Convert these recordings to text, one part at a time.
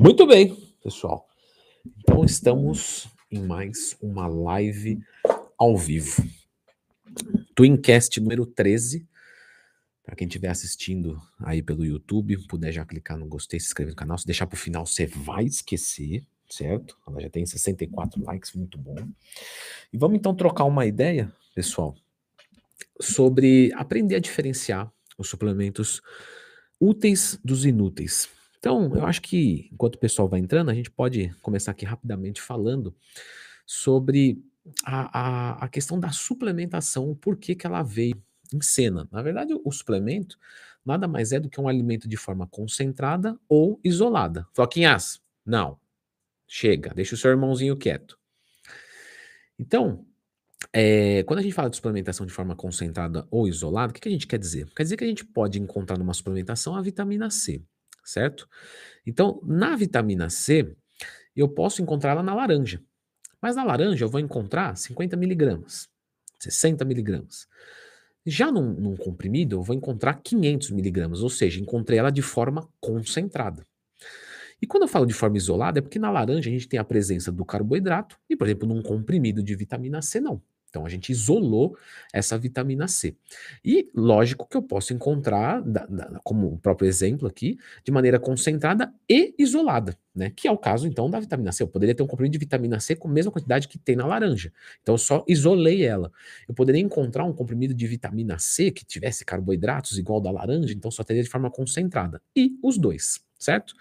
Muito bem, pessoal. Então estamos em mais uma live ao vivo. Twincast número 13. Para quem estiver assistindo aí pelo YouTube, puder já clicar no gostei, se inscrever no canal. Se deixar para o final, você vai esquecer, certo? Ela já tem 64 likes, muito bom. E vamos então trocar uma ideia, pessoal, sobre aprender a diferenciar os suplementos úteis dos inúteis. Então, eu acho que enquanto o pessoal vai entrando, a gente pode começar aqui rapidamente falando sobre a, a, a questão da suplementação, o porquê que ela veio em cena. Na verdade, o suplemento nada mais é do que um alimento de forma concentrada ou isolada. Floquinhas, não. Chega, deixa o seu irmãozinho quieto. Então, é, quando a gente fala de suplementação de forma concentrada ou isolada, o que, que a gente quer dizer? Quer dizer que a gente pode encontrar numa suplementação a vitamina C certo? Então, na vitamina C, eu posso encontrá-la na laranja. Mas na laranja eu vou encontrar 50 miligramas, 60 miligramas. Já num, num, comprimido, eu vou encontrar 500 miligramas, ou seja, encontrei ela de forma concentrada. E quando eu falo de forma isolada, é porque na laranja a gente tem a presença do carboidrato, e, por exemplo, num comprimido de vitamina C, não. Então a gente isolou essa vitamina C. E lógico que eu posso encontrar, da, da, como o próprio exemplo aqui, de maneira concentrada e isolada, né? Que é o caso então da vitamina C. Eu poderia ter um comprimido de vitamina C com a mesma quantidade que tem na laranja. Então eu só isolei ela. Eu poderia encontrar um comprimido de vitamina C que tivesse carboidratos igual da laranja, então só teria de forma concentrada. E os dois, certo?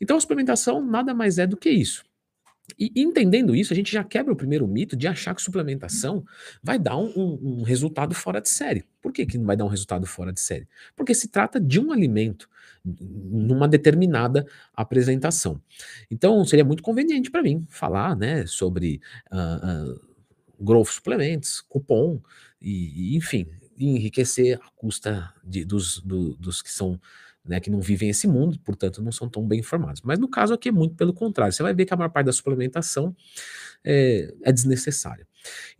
Então a suplementação nada mais é do que isso. E entendendo isso, a gente já quebra o primeiro mito de achar que suplementação vai dar um, um, um, resultado fora de série. Por que, que não vai dar um resultado fora de série? Porque se trata de um alimento numa determinada apresentação. Então, seria muito conveniente para mim falar né, sobre uh, uh, growth suplementos, cupom, e, e, enfim, enriquecer a custa de, dos, do, dos que são né, que não vivem esse mundo, portanto não são tão bem informados. Mas no caso aqui é muito pelo contrário. Você vai ver que a maior parte da suplementação é, é desnecessária.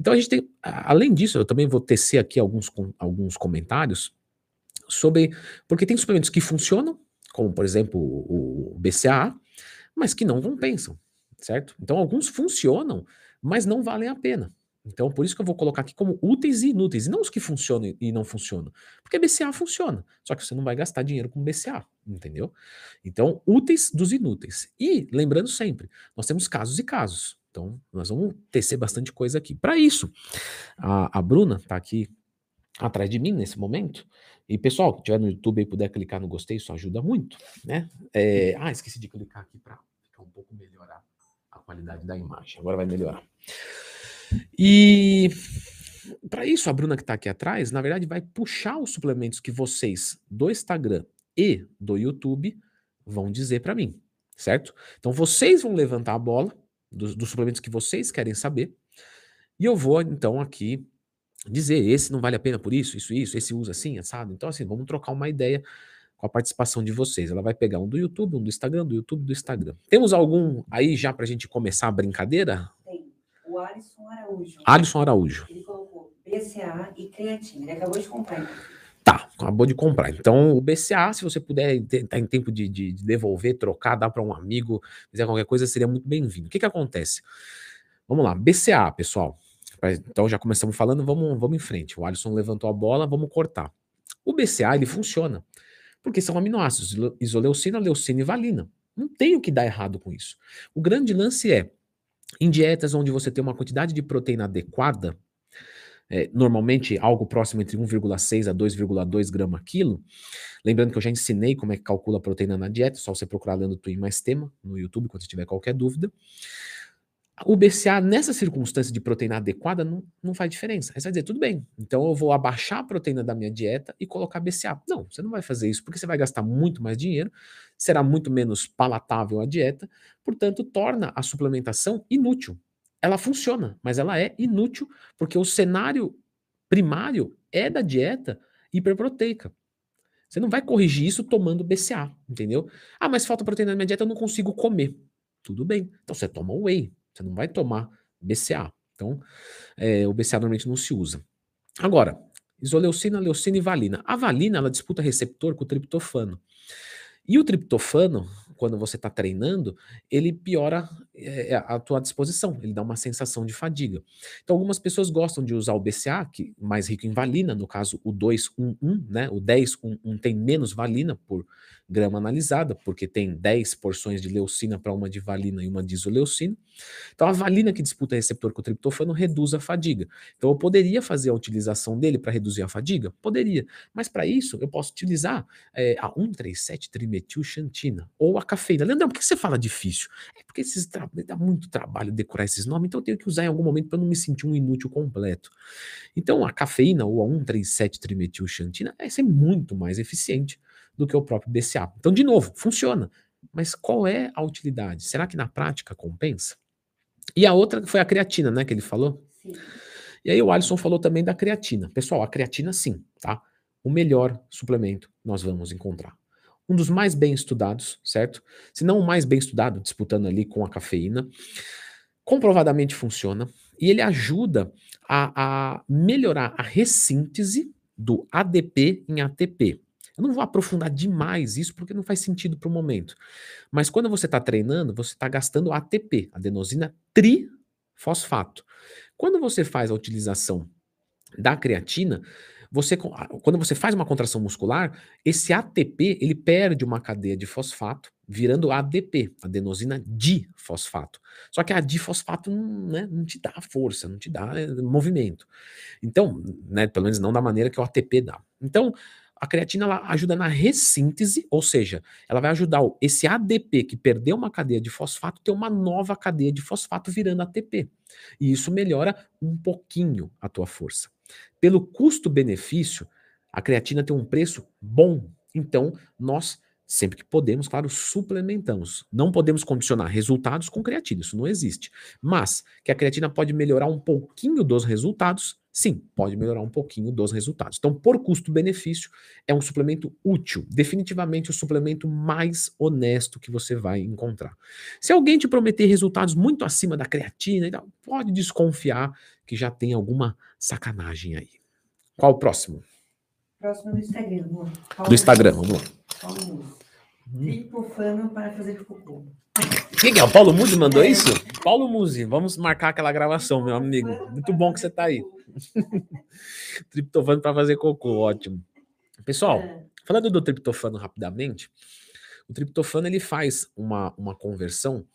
Então a gente tem, além disso, eu também vou tecer aqui alguns, alguns comentários sobre, porque tem suplementos que funcionam, como por exemplo o, o BCAA, mas que não compensam, certo? Então alguns funcionam, mas não valem a pena. Então, por isso que eu vou colocar aqui como úteis e inúteis, e não os que funcionam e não funcionam. Porque BCA funciona, só que você não vai gastar dinheiro com BCA, entendeu? Então, úteis dos inúteis. E, lembrando sempre, nós temos casos e casos. Então, nós vamos tecer bastante coisa aqui. Para isso, a, a Bruna está aqui atrás de mim nesse momento. E, pessoal, que estiver no YouTube e puder clicar no gostei, isso ajuda muito, né? É, ah, esqueci de clicar aqui para ficar um pouco melhorar a qualidade da imagem. Agora vai melhorar. E para isso, a Bruna que está aqui atrás, na verdade, vai puxar os suplementos que vocês do Instagram e do YouTube vão dizer para mim, certo? Então vocês vão levantar a bola dos, dos, suplementos que vocês querem saber e eu vou então aqui dizer esse não vale a pena por isso, isso, isso, esse usa assim, assado. Então assim, vamos trocar uma ideia com a participação de vocês. Ela vai pegar um do YouTube, um do Instagram, do YouTube, do Instagram. Temos algum aí já para a gente começar a brincadeira? Alisson Araújo. Alisson Araújo. Ele colocou BCA e creatina. Ele acabou de comprar. Então. Tá, acabou de comprar. Então, o BCA, se você puder tá em tempo de, de, de devolver, trocar, dar para um amigo, fizer qualquer coisa, seria muito bem-vindo. O que, que acontece? Vamos lá, BCA, pessoal. Então, já começamos falando, vamos, vamos em frente. O Alisson levantou a bola, vamos cortar. O BCA, ele funciona, porque são aminoácidos, isoleucina, leucina e valina. Não tem o que dar errado com isso. O grande lance é, em dietas onde você tem uma quantidade de proteína adequada, é, normalmente algo próximo entre 1,6 a 2,2 grama quilo. Lembrando que eu já ensinei como é que calcula a proteína na dieta, só você procurar lendo Twin mais tema no YouTube quando você tiver qualquer dúvida. O BCA, nessa circunstância de proteína adequada, não, não faz diferença. Aí você vai dizer, tudo bem, então eu vou abaixar a proteína da minha dieta e colocar BCA. Não, você não vai fazer isso, porque você vai gastar muito mais dinheiro, será muito menos palatável a dieta, portanto, torna a suplementação inútil. Ela funciona, mas ela é inútil, porque o cenário primário é da dieta hiperproteica. Você não vai corrigir isso tomando BCA, entendeu? Ah, mas falta proteína na minha dieta, eu não consigo comer. Tudo bem, então você toma whey, você não vai tomar BCA. Então, é, o BCA normalmente não se usa. Agora, isoleucina, leucina e valina. A valina, ela disputa receptor com o triptofano. E o triptofano quando você está treinando, ele piora é, a tua disposição, ele dá uma sensação de fadiga. Então, algumas pessoas gostam de usar o BCA, que mais rico em valina, no caso o 211, né? O 1011 tem menos valina por grama analisada, porque tem 10 porções de leucina para uma de valina e uma de isoleucina. Então, a valina que disputa receptor com o triptofano reduz a fadiga. Então, eu poderia fazer a utilização dele para reduzir a fadiga? Poderia. Mas para isso, eu posso utilizar é, a 137-trimetilxantina ou a cafeína. Leandrão, por que você fala difícil? É porque esses tra... dá muito trabalho decorar esses nomes, então eu tenho que usar em algum momento para não me sentir um inútil completo. Então, a cafeína ou a 137-trimetilxantina é ser muito mais eficiente do que o próprio BCA. Então, de novo, funciona. Mas qual é a utilidade? Será que na prática compensa? E a outra foi a creatina, né, que ele falou? Sim. E aí o Alisson falou também da creatina. Pessoal, a creatina sim, tá? O melhor suplemento nós vamos encontrar. Um dos mais bem estudados, certo? Se não o mais bem estudado, disputando ali com a cafeína. Comprovadamente funciona. E ele ajuda a, a melhorar a ressíntese do ADP em ATP. Eu não vou aprofundar demais isso porque não faz sentido para o momento. Mas quando você está treinando, você está gastando ATP, adenosina trifosfato. Quando você faz a utilização da creatina, você, quando você faz uma contração muscular, esse ATP ele perde uma cadeia de fosfato, virando ADP, adenosina difosfato. Só que a difosfato né, não te dá força, não te dá eh, movimento. Então, né, pelo menos não da maneira que o ATP dá. Então, a creatina ela ajuda na ressíntese, ou seja, ela vai ajudar esse ADP que perdeu uma cadeia de fosfato ter uma nova cadeia de fosfato virando ATP. E isso melhora um pouquinho a tua força. Pelo custo-benefício, a creatina tem um preço bom. Então, nós Sempre que podemos, claro, suplementamos. Não podemos condicionar resultados com creatina, isso não existe. Mas que a creatina pode melhorar um pouquinho dos resultados, sim, pode melhorar um pouquinho dos resultados. Então, por custo-benefício, é um suplemento útil, definitivamente o suplemento mais honesto que você vai encontrar. Se alguém te prometer resultados muito acima da creatina, pode desconfiar que já tem alguma sacanagem aí. Qual o próximo? Próximo do Instagram, amor. do Instagram, vamos lá. Tripofano para fazer cocô. Quem é? O Paulo Muzi mandou é. isso? Paulo Muzi, vamos marcar aquela gravação, meu amigo. Muito bom que você está aí. triptofano para fazer cocô, ótimo. Pessoal, é. falando do triptofano rapidamente, o triptofano ele faz uma, uma conversão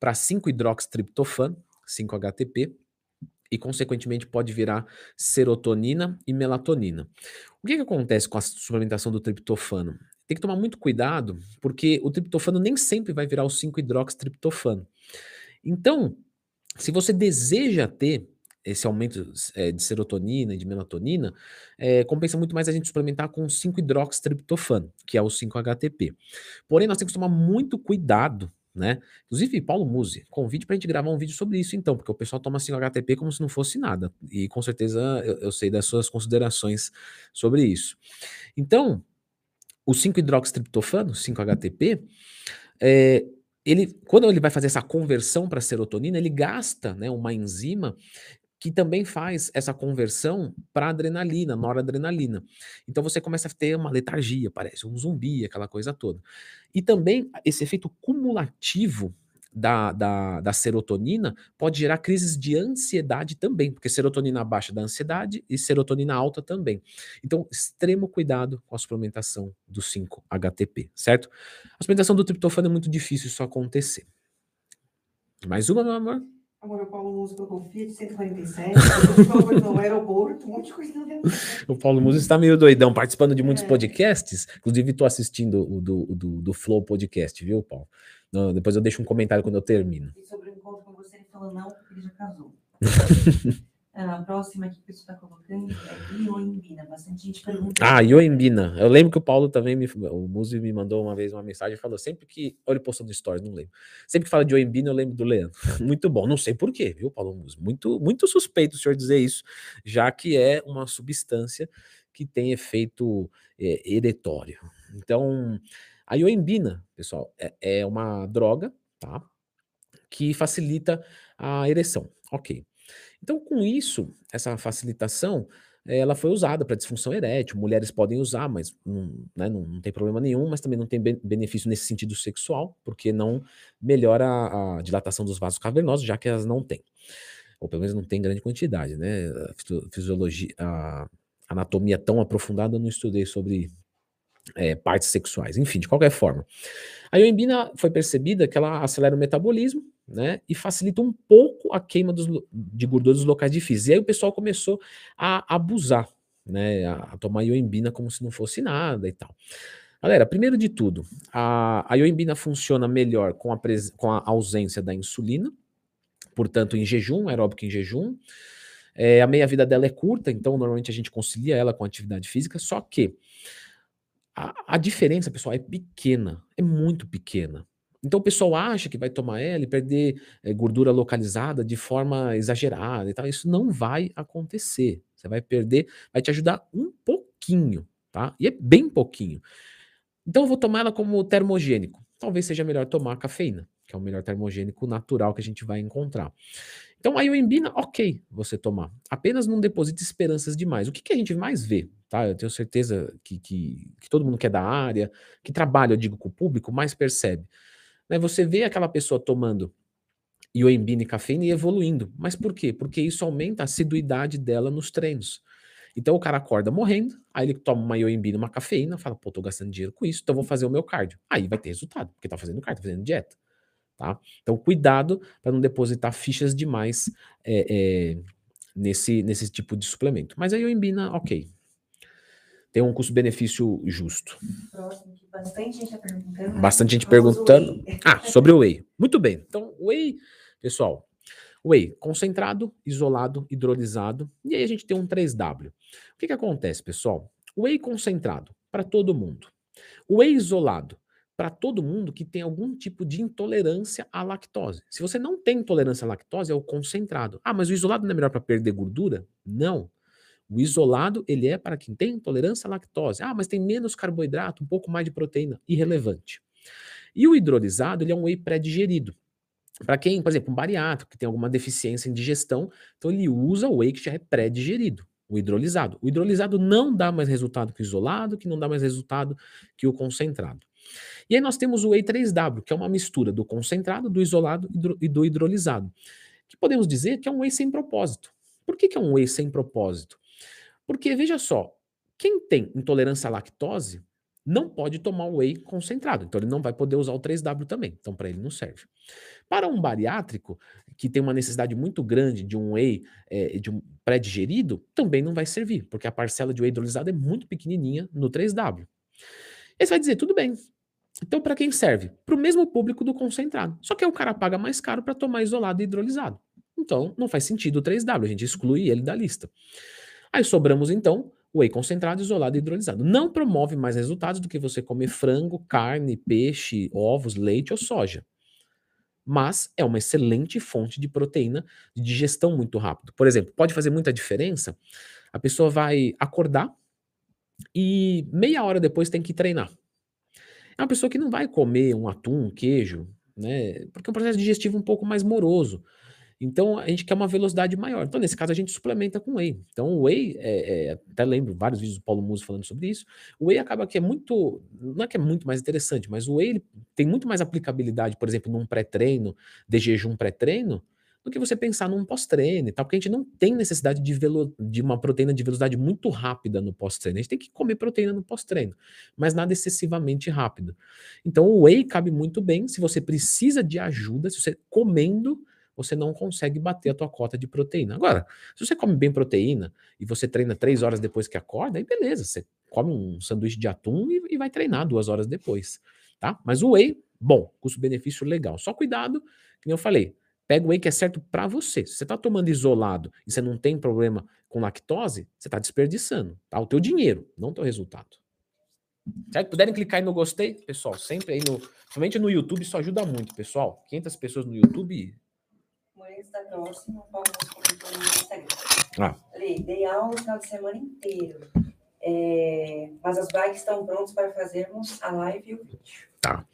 para 5-hidroxitriptofano, 5-HTP, e, consequentemente, pode virar serotonina e melatonina. O que, que acontece com a suplementação do triptofano? Tem que tomar muito cuidado, porque o triptofano nem sempre vai virar o 5-hidroxitriptofano. Então, se você deseja ter esse aumento é, de serotonina e de melatonina, é, compensa muito mais a gente suplementar com 5-hidroxitriptofano, que é o 5-HTP. Porém, nós temos que tomar muito cuidado né? Inclusive, Paulo Musi, convide para a gente gravar um vídeo sobre isso, então, porque o pessoal toma 5-HTP como se não fosse nada. E com certeza eu, eu sei das suas considerações sobre isso. Então, o 5-hidroxitriptofano, 5-HTP, é, ele, quando ele vai fazer essa conversão para serotonina, ele gasta né, uma enzima que também faz essa conversão para adrenalina, noradrenalina. Então você começa a ter uma letargia, parece um zumbi, aquela coisa toda. E também esse efeito cumulativo da, da, da, serotonina pode gerar crises de ansiedade também, porque serotonina baixa da ansiedade e serotonina alta também. Então, extremo cuidado com a suplementação do 5-HTP, certo? A suplementação do triptofano é muito difícil isso acontecer. Mais uma, meu amor? Agora o Paulo Musi colocou Fiat 147, no aeroporto, um monte de coisa. O Paulo Musi está meio doidão, participando de muitos é. podcasts. Inclusive, estou assistindo o do, do, do, Flow Podcast, viu, Paulo? Não, depois eu deixo um comentário quando eu termino. E sobre o encontro com você, ele falou não, porque ele já casou. A próxima que o está colocando é Ioimbina. Bastante gente pergunta. Ah, Ioimbina. Eu lembro que o Paulo também, me, o Muzi me mandou uma vez uma mensagem e falou: sempre que. Olha, ele postou no Stories, não lembro. Sempre que fala de Ioimbina, eu lembro do Leandro. Muito bom. Não sei porquê, viu, Paulo Muzi? Muito, muito suspeito o senhor dizer isso, já que é uma substância que tem efeito é, eretório. Então, a Ioimbina, pessoal, é, é uma droga, tá? Que facilita a ereção. Ok. Então, com isso, essa facilitação, ela foi usada para disfunção erétil. Mulheres podem usar, mas não, né, não, não, tem problema nenhum, mas também não tem benefício nesse sentido sexual, porque não melhora a, a dilatação dos vasos cavernosos, já que elas não têm. Ou pelo menos não tem grande quantidade, né? A fisiologia, a anatomia tão aprofundada, eu não estudei sobre é, partes sexuais. Enfim, de qualquer forma. A ioimbina foi percebida que ela acelera o metabolismo, né, e facilita um pouco a queima dos, de gordura dos locais difíceis. E aí o pessoal começou a abusar, né, a, a tomar ioimbina como se não fosse nada e tal. Galera, primeiro de tudo, a, a ioimbina funciona melhor com a, com a ausência da insulina, portanto, em jejum, aeróbico em jejum. É, a meia-vida dela é curta, então normalmente a gente concilia ela com atividade física, só que a, a diferença, pessoal, é pequena, é muito pequena. Então o pessoal acha que vai tomar ela e perder é, gordura localizada de forma exagerada e tal. Isso não vai acontecer. Você vai perder, vai te ajudar um pouquinho, tá? E é bem pouquinho. Então eu vou tomar ela como termogênico. Talvez seja melhor tomar cafeína, que é o melhor termogênico natural que a gente vai encontrar. Então a ioimbina, ok, você tomar. Apenas não deposite esperanças demais. O que, que a gente mais vê? Tá? Eu tenho certeza que, que, que todo mundo que é da área, que trabalha, eu digo, com o público, mais percebe né, você vê aquela pessoa tomando ioimbina e cafeína e evoluindo. Mas por quê? Porque isso aumenta a assiduidade dela nos treinos. Então o cara acorda morrendo, aí ele toma uma ioimbina, uma cafeína, fala, pô, tô gastando dinheiro com isso, então vou fazer o meu cardio. Aí vai ter resultado, porque tá fazendo cardio, tá fazendo dieta. Tá? Então cuidado para não depositar fichas demais é, é, nesse, nesse tipo de suplemento. Mas a ioimbina, ok, tem um custo-benefício justo. Próximo, bastante gente tá perguntando. Bastante gente perguntando. Ah, sobre o whey. Muito bem. Então, whey, pessoal, whey concentrado, isolado, hidrolisado. E aí a gente tem um 3W. O que, que acontece, pessoal? Whey concentrado para todo mundo. Whey isolado para todo mundo que tem algum tipo de intolerância à lactose. Se você não tem intolerância à lactose, é o concentrado. Ah, mas o isolado não é melhor para perder gordura? Não. O isolado, ele é para quem tem intolerância à lactose. Ah, mas tem menos carboidrato, um pouco mais de proteína. Irrelevante. E o hidrolisado, ele é um whey pré-digerido. Para quem, por exemplo, um bariátrico, que tem alguma deficiência em digestão, então ele usa o whey que já é pré-digerido, o hidrolisado. O hidrolisado não dá mais resultado que o isolado, que não dá mais resultado que o concentrado. E aí nós temos o whey 3W, que é uma mistura do concentrado, do isolado e do hidrolisado, que podemos dizer que é um whey sem propósito. Por que, que é um whey sem propósito? Porque, veja só, quem tem intolerância à lactose não pode tomar whey concentrado, então ele não vai poder usar o 3W também, então para ele não serve. Para um bariátrico, que tem uma necessidade muito grande de um whey é, de um pré-digerido, também não vai servir, porque a parcela de whey hidrolisado é muito pequenininha no 3W. Aí você vai dizer, tudo bem, então para quem serve? Para o mesmo público do concentrado, só que o cara paga mais caro para tomar isolado e hidrolisado. Então não faz sentido o 3W, a gente exclui ele da lista. Aí sobramos então whey concentrado, isolado e hidrolisado. Não promove mais resultados do que você comer frango, carne, peixe, ovos, leite ou soja. Mas é uma excelente fonte de proteína de digestão muito rápido. Por exemplo, pode fazer muita diferença. A pessoa vai acordar e meia hora depois tem que treinar. É uma pessoa que não vai comer um atum, um queijo, né? Porque é um processo digestivo um pouco mais moroso. Então a gente quer uma velocidade maior. Então, nesse caso, a gente suplementa com whey. Então, o whey, é, é, até lembro vários vídeos do Paulo Muso falando sobre isso. O whey acaba que é muito, não é que é muito mais interessante, mas o whey tem muito mais aplicabilidade, por exemplo, num pré-treino, de jejum pré-treino, do que você pensar num pós-treino e tal, porque a gente não tem necessidade de, velo, de uma proteína de velocidade muito rápida no pós-treino. A gente tem que comer proteína no pós-treino, mas nada excessivamente rápido. Então, o whey cabe muito bem se você precisa de ajuda, se você comendo você não consegue bater a tua cota de proteína. Agora, se você come bem proteína e você treina três horas depois que acorda, aí beleza, você come um sanduíche de atum e, e vai treinar duas horas depois, tá? Mas o whey, bom, custo-benefício legal. Só cuidado, que eu falei, pega o whey que é certo para você. Se você está tomando isolado e você não tem problema com lactose, você está desperdiçando, tá? O teu dinheiro, não o teu resultado. Certo? Puderem clicar aí no gostei, pessoal, sempre aí no, somente no YouTube, isso ajuda muito, pessoal. 500 pessoas no YouTube, está próximo, vamos comentar no Instagram. Ah. Falei, dei aula o final de semana inteiro. É, mas as bikes estão prontas para fazermos a live e o vídeo. Tá.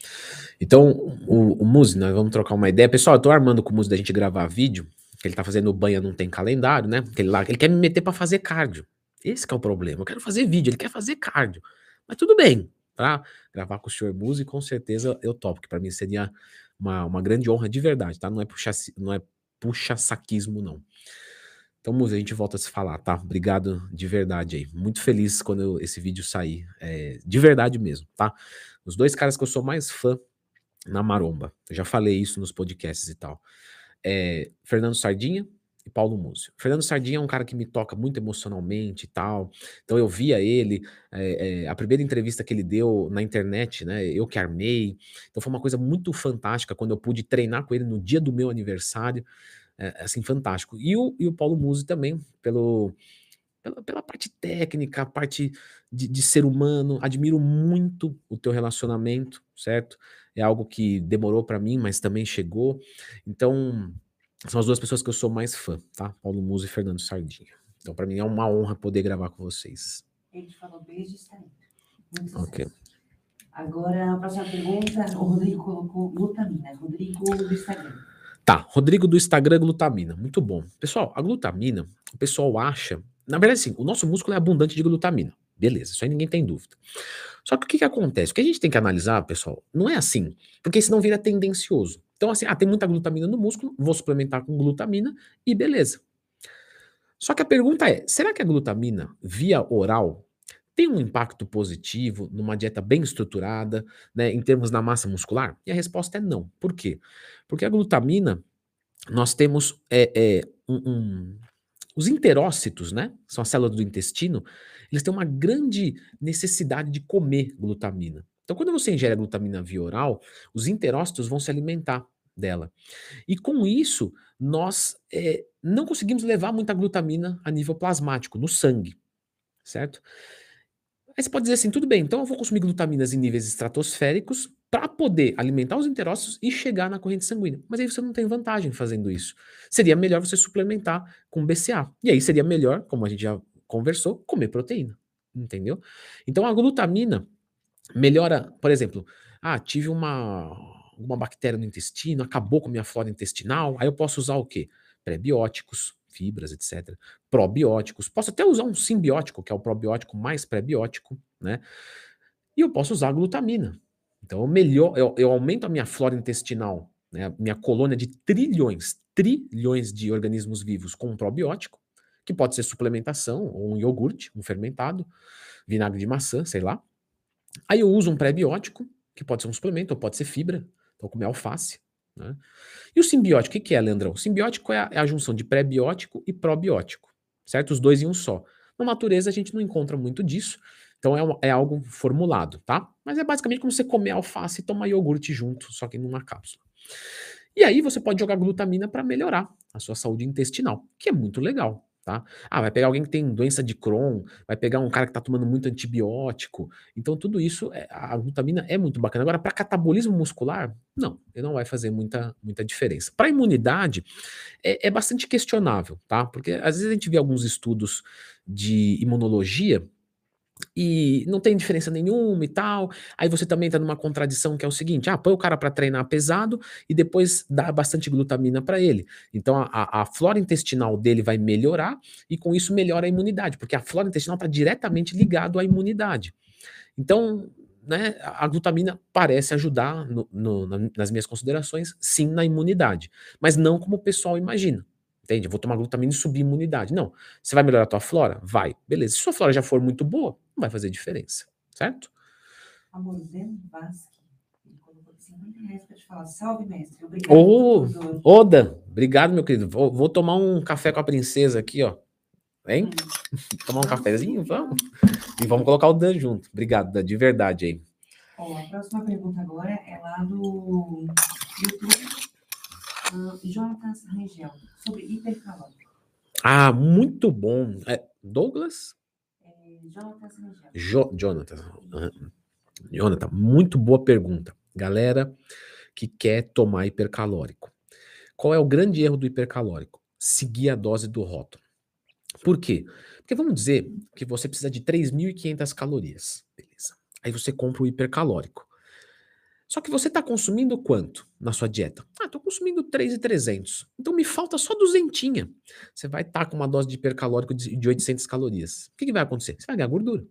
Então, o, o Muzi, nós vamos trocar uma ideia. Pessoal, eu tô armando com o Muzi da gente gravar vídeo, que ele tá fazendo banha, não tem calendário, né? Ele, lá, ele quer me meter para fazer cardio. Esse é o problema. Eu quero fazer vídeo, ele quer fazer cardio. Mas tudo bem, tá? Gravar com o senhor Muzi, com certeza eu topo, que para mim seria uma, uma grande honra de verdade, tá? Não é puxa, não é puxa saquismo, não. Então, Muzi, a gente volta a se falar, tá? Obrigado de verdade aí. Muito feliz quando eu, esse vídeo sair. É, de verdade mesmo, tá? Os dois caras que eu sou mais fã na maromba. Eu já falei isso nos podcasts e tal. É, Fernando Sardinha e Paulo Múcio. Fernando Sardinha é um cara que me toca muito emocionalmente e tal. Então eu via ele, é, é, a primeira entrevista que ele deu na internet, né? Eu que armei. Então foi uma coisa muito fantástica quando eu pude treinar com ele no dia do meu aniversário. É, assim, fantástico. E o, e o Paulo Musi também, pelo, pela, pela parte técnica, a parte de, de ser humano. Admiro muito o teu relacionamento, certo? é algo que demorou para mim, mas também chegou. Então, são as duas pessoas que eu sou mais fã, tá? Paulo Muso e Fernando Sardinha. Então, para mim é uma honra poder gravar com vocês. Ele falou beijo e Ok. Agora, a próxima pergunta, o Rodrigo colocou glutamina. Rodrigo do Instagram. Tá, Rodrigo do Instagram, glutamina. Muito bom. Pessoal, a glutamina, o pessoal acha. Na verdade, sim, o nosso músculo é abundante de glutamina. Beleza, isso aí ninguém tem dúvida. Só que o que, que acontece? O que a gente tem que analisar, pessoal, não é assim, porque senão vira tendencioso. Então, assim, ah, tem muita glutamina no músculo, vou suplementar com glutamina e beleza. Só que a pergunta é: será que a glutamina via oral tem um impacto positivo numa dieta bem estruturada, né, em termos da massa muscular? E a resposta é não. Por quê? Porque a glutamina, nós temos é, é, um, um, os interócitos, né, são as células do intestino, eles têm uma grande necessidade de comer glutamina. Então, quando você ingere a glutamina via oral, os interócitos vão se alimentar dela. E com isso, nós é, não conseguimos levar muita glutamina a nível plasmático, no sangue, certo? Aí você pode dizer assim, tudo bem, então eu vou consumir glutaminas em níveis estratosféricos para poder alimentar os interócitos e chegar na corrente sanguínea. Mas aí você não tem vantagem fazendo isso. Seria melhor você suplementar com BCA. E aí seria melhor, como a gente já conversou, comer proteína. Entendeu? Então a glutamina melhora, por exemplo, ah, tive uma, uma bactéria no intestino, acabou com a minha flora intestinal, aí eu posso usar o quê? Prebióticos, fibras, etc. Probióticos, posso até usar um simbiótico, que é o probiótico mais prebiótico, né? E eu posso usar glutamina. Então eu, melhor, eu, eu aumento a minha flora intestinal, né, minha colônia de trilhões, trilhões de organismos vivos com um probiótico, que pode ser suplementação, ou um iogurte, um fermentado, vinagre de maçã, sei lá. Aí eu uso um pré-biótico, que pode ser um suplemento, ou pode ser fibra, então comer alface. Né? E o simbiótico, o que é, Leandrão? O simbiótico é a, é a junção de pré-biótico e probiótico, certo? Os dois em um só. Na natureza a gente não encontra muito disso, então é, é, algo formulado, tá? Mas é basicamente como você comer alface e tomar iogurte junto, só que numa cápsula. E aí você pode jogar glutamina para melhorar a sua saúde intestinal, que é muito legal. Tá? Ah, vai pegar alguém que tem doença de Crohn, vai pegar um cara que está tomando muito antibiótico. Então, tudo isso, é, a glutamina é muito bacana. Agora, para catabolismo muscular, não, ele não vai fazer muita, muita diferença. Para imunidade, é, é bastante questionável, tá? Porque às vezes a gente vê alguns estudos de imunologia e não tem diferença nenhuma e tal. Aí você também está numa contradição que é o seguinte: ah, põe o cara para treinar pesado e depois dá bastante glutamina para ele. Então a, a, flora intestinal dele vai melhorar e com isso melhora a imunidade, porque a flora intestinal está diretamente ligado à imunidade. Então, né, a glutamina parece ajudar no, no, nas minhas considerações, sim, na imunidade, mas não como o pessoal imagina. Entende? vou tomar glutamina e subir a imunidade. Não. Você vai melhorar a tua flora? Vai. Beleza. Se sua flora já for muito boa, não vai fazer diferença. Certo? Amorzen Vasque. Ele colocou 50 reais para te falar. Salve, mestre. Obrigado. Ô, Oda, obrigado, meu querido. Vou, vou, tomar um café com a princesa aqui, ó. Vem? Hum. tomar um cafezinho? Vamos. E vamos colocar o Dan junto. Obrigado, Dan, de verdade aí. Ó, a próxima pergunta agora é lá do YouTube uh, Jonatas Rangel, sobre hipercalórico. Ah, muito bom. É, Douglas? Jonathan. Jonathan, muito boa pergunta. Galera que quer tomar hipercalórico. Qual é o grande erro do hipercalórico? Seguir a dose do rótulo. Por quê? Porque vamos dizer que você precisa de 3.500 calorias. Beleza. Aí você compra o hipercalórico. Só que você está consumindo quanto na sua dieta? Ah, estou consumindo 3,300. Então me falta só duzentinha. Você vai estar tá com uma dose de hipercalórico de 800 calorias. O que, que vai acontecer? Você vai ganhar gordura.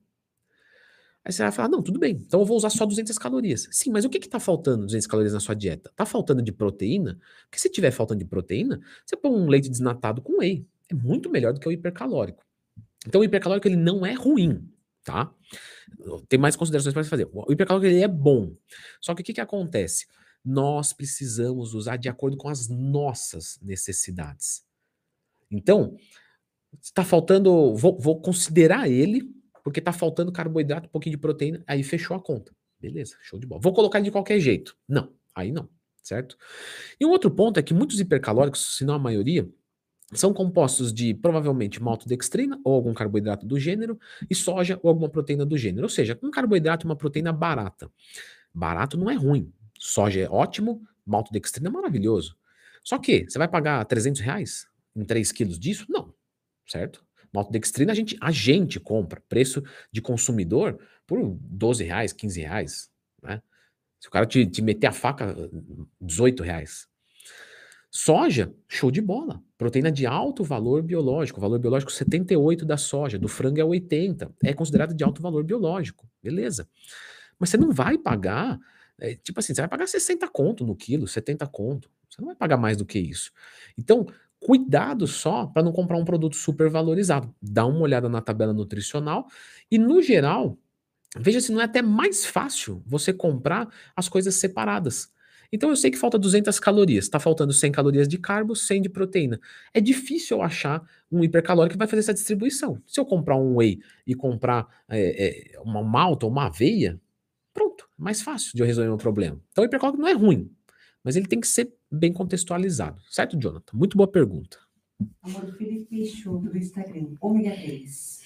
Aí você vai falar, não, tudo bem, então eu vou usar só 200 calorias. Sim, mas o que está faltando 200 calorias na sua dieta? Está faltando de proteína? Porque se tiver faltando de proteína, você põe um leite desnatado com whey. É muito melhor do que o hipercalórico. Então o hipercalórico ele não é ruim, tá? Tem mais considerações para fazer. O hipercalórico ele é bom. Só que o que, que acontece? Nós precisamos usar de acordo com as nossas necessidades. Então, está faltando. Vou, vou, considerar ele, porque está faltando carboidrato, um pouquinho de proteína, aí fechou a conta. Beleza, show de bola. Vou colocar de qualquer jeito. Não, aí não, certo? E um outro ponto é que muitos hipercalóricos, se não a maioria, são compostos de provavelmente maltodextrina ou algum carboidrato do gênero e soja ou alguma proteína do gênero. Ou seja, um carboidrato e uma proteína barata. Barato não é ruim. Soja é ótimo, maltodextrina é maravilhoso. Só que você vai pagar 300 reais em 3 quilos disso? Não, certo? Maltodextrina a gente, a gente compra, preço de consumidor por 12 reais, 15 reais. Né? Se o cara te, te meter a faca, 18 reais. Soja, show de bola. Proteína de alto valor biológico. Valor biológico 78 da soja. Do frango é 80. É considerado de alto valor biológico. Beleza. Mas você não vai pagar. É, tipo assim, você vai pagar 60 conto no quilo, 70 conto. Você não vai pagar mais do que isso. Então, cuidado só para não comprar um produto super valorizado. Dá uma olhada na tabela nutricional e, no geral, veja se não é até mais fácil você comprar as coisas separadas. Então eu sei que falta 200 calorias, está faltando 100 calorias de carbo, 100 de proteína. É difícil eu achar um hipercalórico que vai fazer essa distribuição. Se eu comprar um whey e comprar é, é, uma malta ou uma aveia, pronto, mais fácil de eu resolver meu problema. Então o hipercalórico não é ruim, mas ele tem que ser bem contextualizado. Certo, Jonathan? Muito boa pergunta. Amor Felipe Peixoto do Instagram, ômega 3.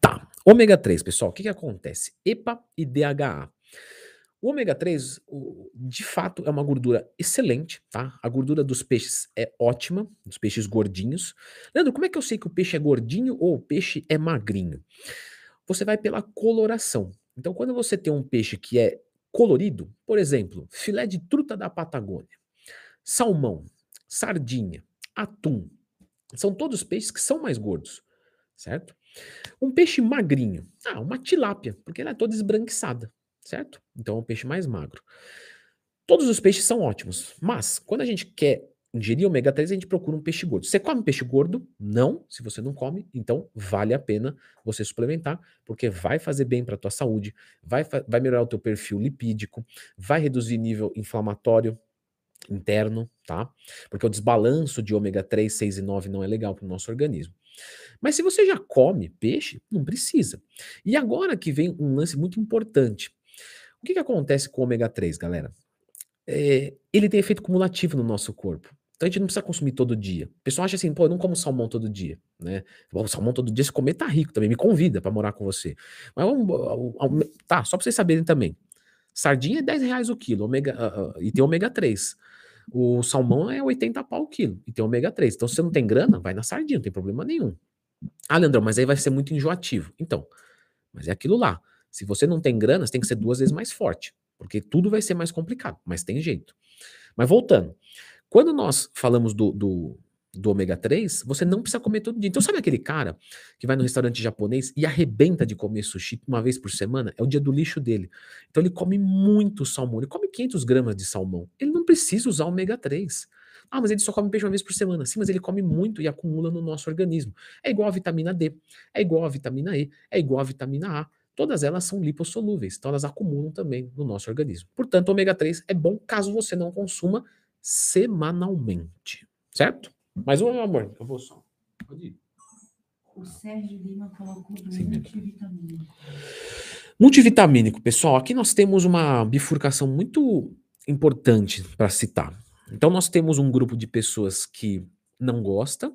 Tá, ômega 3, pessoal, o que, que acontece? EPA e DHA. O ômega 3, de fato, é uma gordura excelente, tá? A gordura dos peixes é ótima, dos peixes gordinhos. Leandro, como é que eu sei que o peixe é gordinho ou o peixe é magrinho? Você vai pela coloração. Então, quando você tem um peixe que é colorido, por exemplo, filé de truta da Patagônia, salmão, sardinha, atum, são todos peixes que são mais gordos, certo? Um peixe magrinho, ah, uma tilápia, porque ela é toda esbranquiçada certo? Então é um peixe mais magro. Todos os peixes são ótimos, mas quando a gente quer ingerir ômega 3, a gente procura um peixe gordo. Você come peixe gordo? Não. Se você não come, então vale a pena você suplementar, porque vai fazer bem para a tua saúde, vai, vai melhorar o teu perfil lipídico, vai reduzir nível inflamatório interno, tá? Porque o desbalanço de ômega 3, 6 e 9 não é legal para o nosso organismo. Mas se você já come peixe, não precisa. E agora que vem um lance muito importante. O que, que acontece com o ômega 3, galera? É, ele tem efeito cumulativo no nosso corpo. Então a gente não precisa consumir todo dia. O pessoal acha assim, pô, eu não como salmão todo dia, né? O salmão todo dia, se comer, tá rico também. Me convida para morar com você. Mas tá, só para vocês saberem também. Sardinha é 10 reais o quilo, ômega, uh, e tem ômega 3. O salmão é 80 pau o quilo, e tem ômega 3. Então, se você não tem grana, vai na sardinha, não tem problema nenhum. Ah, Leandrão, mas aí vai ser muito enjoativo. Então, mas é aquilo lá. Se você não tem grana, você tem que ser duas vezes mais forte, porque tudo vai ser mais complicado, mas tem jeito. Mas voltando, quando nós falamos do, do, do ômega 3, você não precisa comer todo dia. Então, sabe aquele cara que vai no restaurante japonês e arrebenta de comer sushi uma vez por semana? É o dia do lixo dele. Então, ele come muito salmão. Ele come 500 gramas de salmão. Ele não precisa usar ômega 3. Ah, mas ele só come peixe uma vez por semana. Sim, mas ele come muito e acumula no nosso organismo. É igual a vitamina D, é igual a vitamina E, é igual a vitamina A todas elas são lipossolúveis, então elas acumulam também no nosso organismo. Portanto, ômega 3 é bom caso você não consuma semanalmente, certo? Mas, meu amor, eu vou só. Pode ir. O Sérgio Lima colocou do Sim, multivitamínico. Multivitamínico, pessoal, aqui nós temos uma bifurcação muito importante para citar. Então, nós temos um grupo de pessoas que não gosta,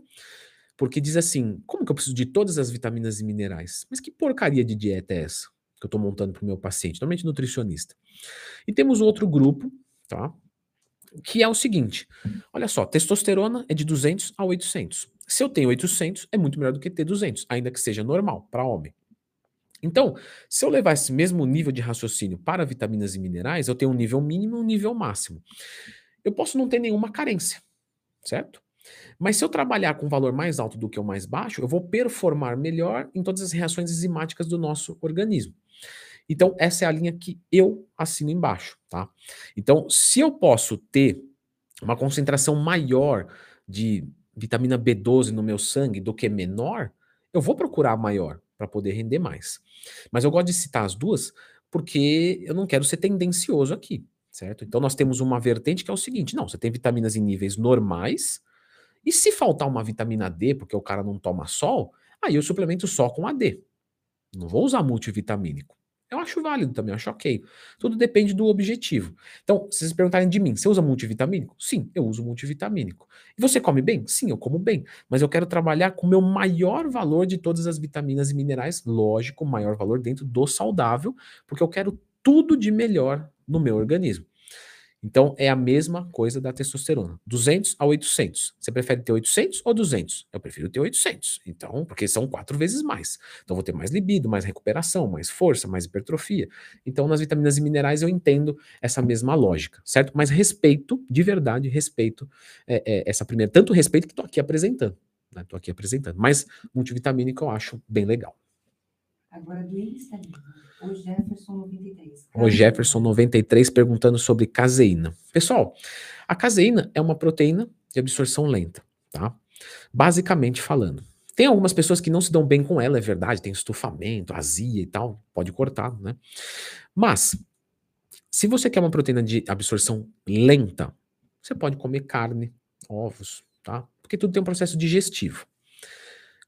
porque diz assim: como que eu preciso de todas as vitaminas e minerais? Mas que porcaria de dieta é essa que eu estou montando para o meu paciente? Normalmente nutricionista. E temos outro grupo, tá? Que é o seguinte: olha só, testosterona é de 200 a 800. Se eu tenho 800, é muito melhor do que ter 200, ainda que seja normal para homem. Então, se eu levar esse mesmo nível de raciocínio para vitaminas e minerais, eu tenho um nível mínimo e um nível máximo. Eu posso não ter nenhuma carência, certo? Mas se eu trabalhar com um valor mais alto do que o mais baixo, eu vou performar melhor em todas as reações enzimáticas do nosso organismo. Então, essa é a linha que eu assino embaixo, tá? Então, se eu posso ter uma concentração maior de vitamina B12 no meu sangue do que menor, eu vou procurar maior para poder render mais. Mas eu gosto de citar as duas porque eu não quero ser tendencioso aqui, certo? Então nós temos uma vertente que é o seguinte: não, você tem vitaminas em níveis normais, e se faltar uma vitamina D, porque o cara não toma sol, aí eu suplemento só com a D. Não vou usar multivitamínico. Eu acho válido também, acho ok. Tudo depende do objetivo. Então, se vocês perguntarem de mim, você usa multivitamínico? Sim, eu uso multivitamínico. E você come bem? Sim, eu como bem. Mas eu quero trabalhar com o meu maior valor de todas as vitaminas e minerais, lógico, maior valor dentro do saudável, porque eu quero tudo de melhor no meu organismo. Então é a mesma coisa da testosterona, 200 a 800. Você prefere ter 800 ou 200? Eu prefiro ter 800. Então, porque são quatro vezes mais. Então vou ter mais libido, mais recuperação, mais força, mais hipertrofia. Então nas vitaminas e minerais eu entendo essa mesma lógica, certo? Mas respeito, de verdade, respeito é, é, essa primeira, tanto respeito que estou aqui apresentando. Estou né? aqui apresentando. Mas multivitamínico eu acho bem legal. Agora do Instagram. O Jefferson 93. O Jefferson 93 perguntando sobre caseína. Pessoal, a caseína é uma proteína de absorção lenta, tá? Basicamente falando. Tem algumas pessoas que não se dão bem com ela, é verdade, tem estufamento, azia e tal, pode cortar, né? Mas, se você quer uma proteína de absorção lenta, você pode comer carne, ovos, tá? Porque tudo tem um processo digestivo.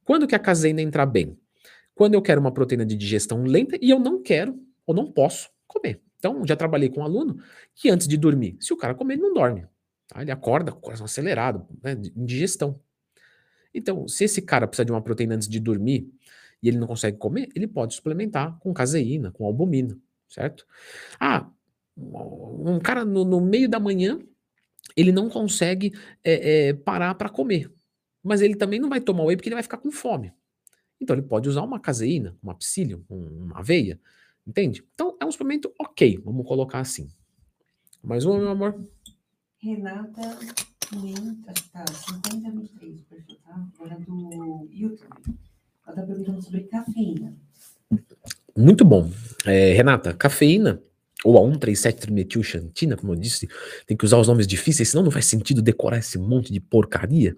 Quando que a caseína entra bem? Quando eu quero uma proteína de digestão lenta e eu não quero ou não posso comer. Então, já trabalhei com um aluno que antes de dormir, se o cara comer, ele não dorme. Tá? Ele acorda com o coração acelerado, né, digestão. Então, se esse cara precisa de uma proteína antes de dormir e ele não consegue comer, ele pode suplementar com caseína, com albumina, certo? Ah, um cara no, no meio da manhã, ele não consegue é, é, parar para comer. Mas ele também não vai tomar whey porque ele vai ficar com fome. Então ele pode usar uma caseína, uma psyllium, uma aveia, entende? Então é um suplemento ok, vamos colocar assim. Mais uma, meu amor. Renata Pimenta, tá, 5023, perfil, tá? Agora do YouTube. Ela tá perguntando sobre cafeína. Muito bom. É, Renata, cafeína ou a 137-trimetilxantina, como eu disse, tem que usar os nomes difíceis, senão não faz sentido decorar esse monte de porcaria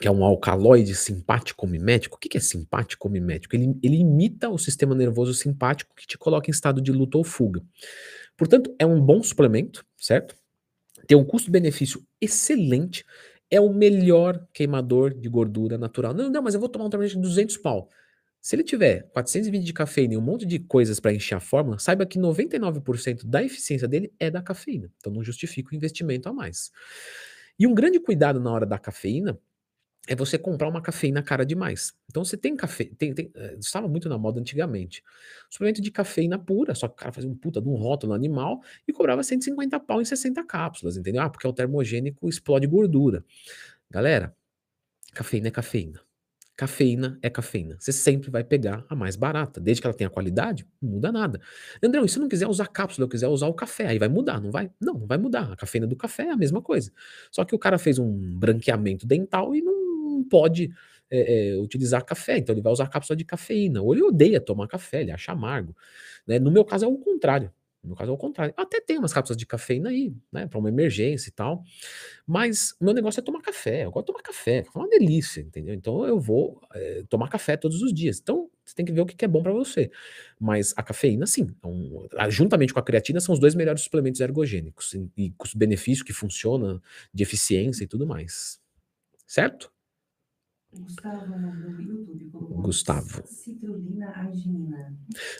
que é um alcaloide simpático mimético. O que é simpático mimético? Ele, ele imita o sistema nervoso simpático que te coloca em estado de luta ou fuga. Portanto, é um bom suplemento, certo? Tem um custo-benefício excelente, é o melhor queimador de gordura natural. Não, não, mas eu vou tomar um tratamento de 200 pau. Se ele tiver 420 de cafeína e um monte de coisas para encher a fórmula, saiba que 99% da eficiência dele é da cafeína. Então não justifica o investimento a mais. E um grande cuidado na hora da cafeína é você comprar uma cafeína cara demais. Então você tem café, tem, tem, eh, estava muito na moda antigamente. Suplemento de cafeína pura, só que o cara fazia um puta de um rótulo animal e cobrava 150 pau em 60 cápsulas, entendeu? Ah, porque é o termogênico explode gordura. Galera, cafeína é cafeína. Cafeína é cafeína. Você sempre vai pegar a mais barata. Desde que ela tenha qualidade, não muda nada. André, e se eu não quiser usar cápsula, eu quiser usar o café, aí vai mudar, não vai? Não, não vai mudar. A cafeína do café é a mesma coisa. Só que o cara fez um branqueamento dental e não pode é, é, utilizar café, então ele vai usar cápsula de cafeína, ou ele odeia tomar café, ele acha amargo. Né? No meu caso é o contrário. No meu caso é o contrário. Até tem umas cápsulas de cafeína aí, né, para uma emergência e tal. Mas meu negócio é tomar café. Eu gosto de tomar café, é uma delícia, entendeu? Então eu vou é, tomar café todos os dias. Então você tem que ver o que é bom para você. Mas a cafeína, sim, um, juntamente com a creatina, são os dois melhores suplementos ergogênicos e custo-benefício que funciona, de eficiência e tudo mais. Certo? Gustavo arginina.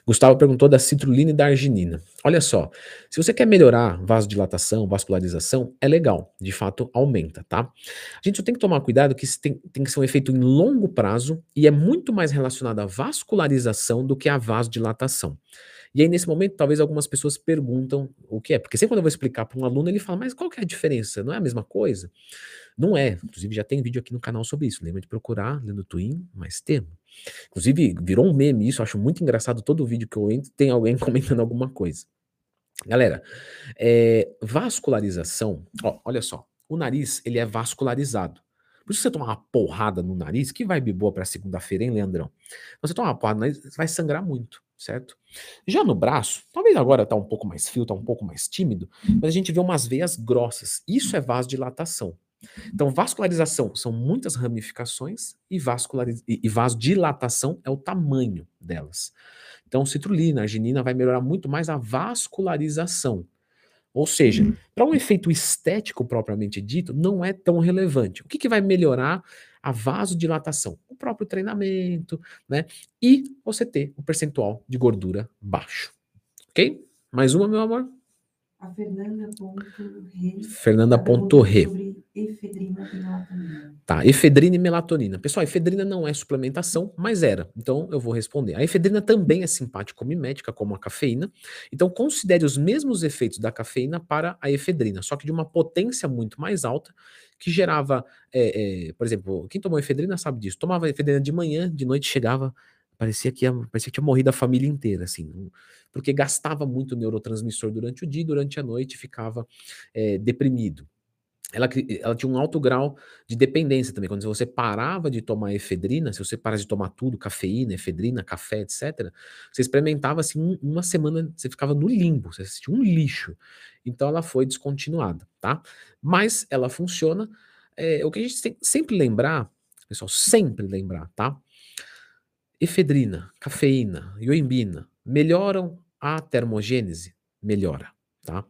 Gustavo perguntou da citrulina e da arginina. Olha só, se você quer melhorar vasodilatação, vascularização, é legal, de fato aumenta, tá? A gente só tem que tomar cuidado que isso tem, tem que ser um efeito em longo prazo e é muito mais relacionado à vascularização do que à vasodilatação. E aí, nesse momento, talvez algumas pessoas perguntam o que é. Porque sempre quando eu vou explicar para um aluno, ele fala, mas qual que é a diferença? Não é a mesma coisa? Não é. Inclusive, já tem vídeo aqui no canal sobre isso. Lembra de procurar, lendo Twin, mais termo. Inclusive, virou um meme isso, acho muito engraçado. Todo vídeo que eu entro tem alguém comentando alguma coisa. Galera, é, vascularização, ó, olha só, o nariz ele é vascularizado. Por isso você tomar uma porrada no nariz, que vai boa para segunda-feira, hein, Leandrão? Você tomar uma porrada no nariz, vai sangrar muito, certo? Já no braço, talvez agora tá um pouco mais frio, tá um pouco mais tímido, mas a gente vê umas veias grossas. Isso é vasodilatação. Então, vascularização são muitas ramificações e, vasculariz... e vasodilatação é o tamanho delas. Então, citrulina, arginina vai melhorar muito mais a vascularização. Ou seja, uhum. para um efeito estético propriamente dito, não é tão relevante. O que, que vai melhorar a vasodilatação? O próprio treinamento, né? E você ter o percentual de gordura baixo. Ok? Mais uma, meu amor? A Fernanda.re. Fernanda.re. Sobre efedrina e melatonina. Tá, efedrina e melatonina. Pessoal, efedrina não é suplementação, mas era. Então eu vou responder. A efedrina também é simpática mimética, como a cafeína. Então considere os mesmos efeitos da cafeína para a efedrina, só que de uma potência muito mais alta, que gerava, é, é, por exemplo, quem tomou efedrina sabe disso. Tomava efedrina de manhã, de noite chegava parecia que, ia, parecia que tinha morrido a família inteira, assim, porque gastava muito neurotransmissor durante o dia, durante a noite ficava é, deprimido. Ela, ela, tinha um alto grau de dependência também. Quando você parava de tomar efedrina, se você parasse de tomar tudo, cafeína, efedrina, café, etc., você experimentava assim, um, uma semana, você ficava no limbo, você assistia um lixo. Então ela foi descontinuada, tá? Mas ela funciona. É, o que a gente tem sempre lembrar, pessoal, sempre lembrar, tá? efedrina, cafeína, ioimbina melhoram a termogênese? Melhora, tá?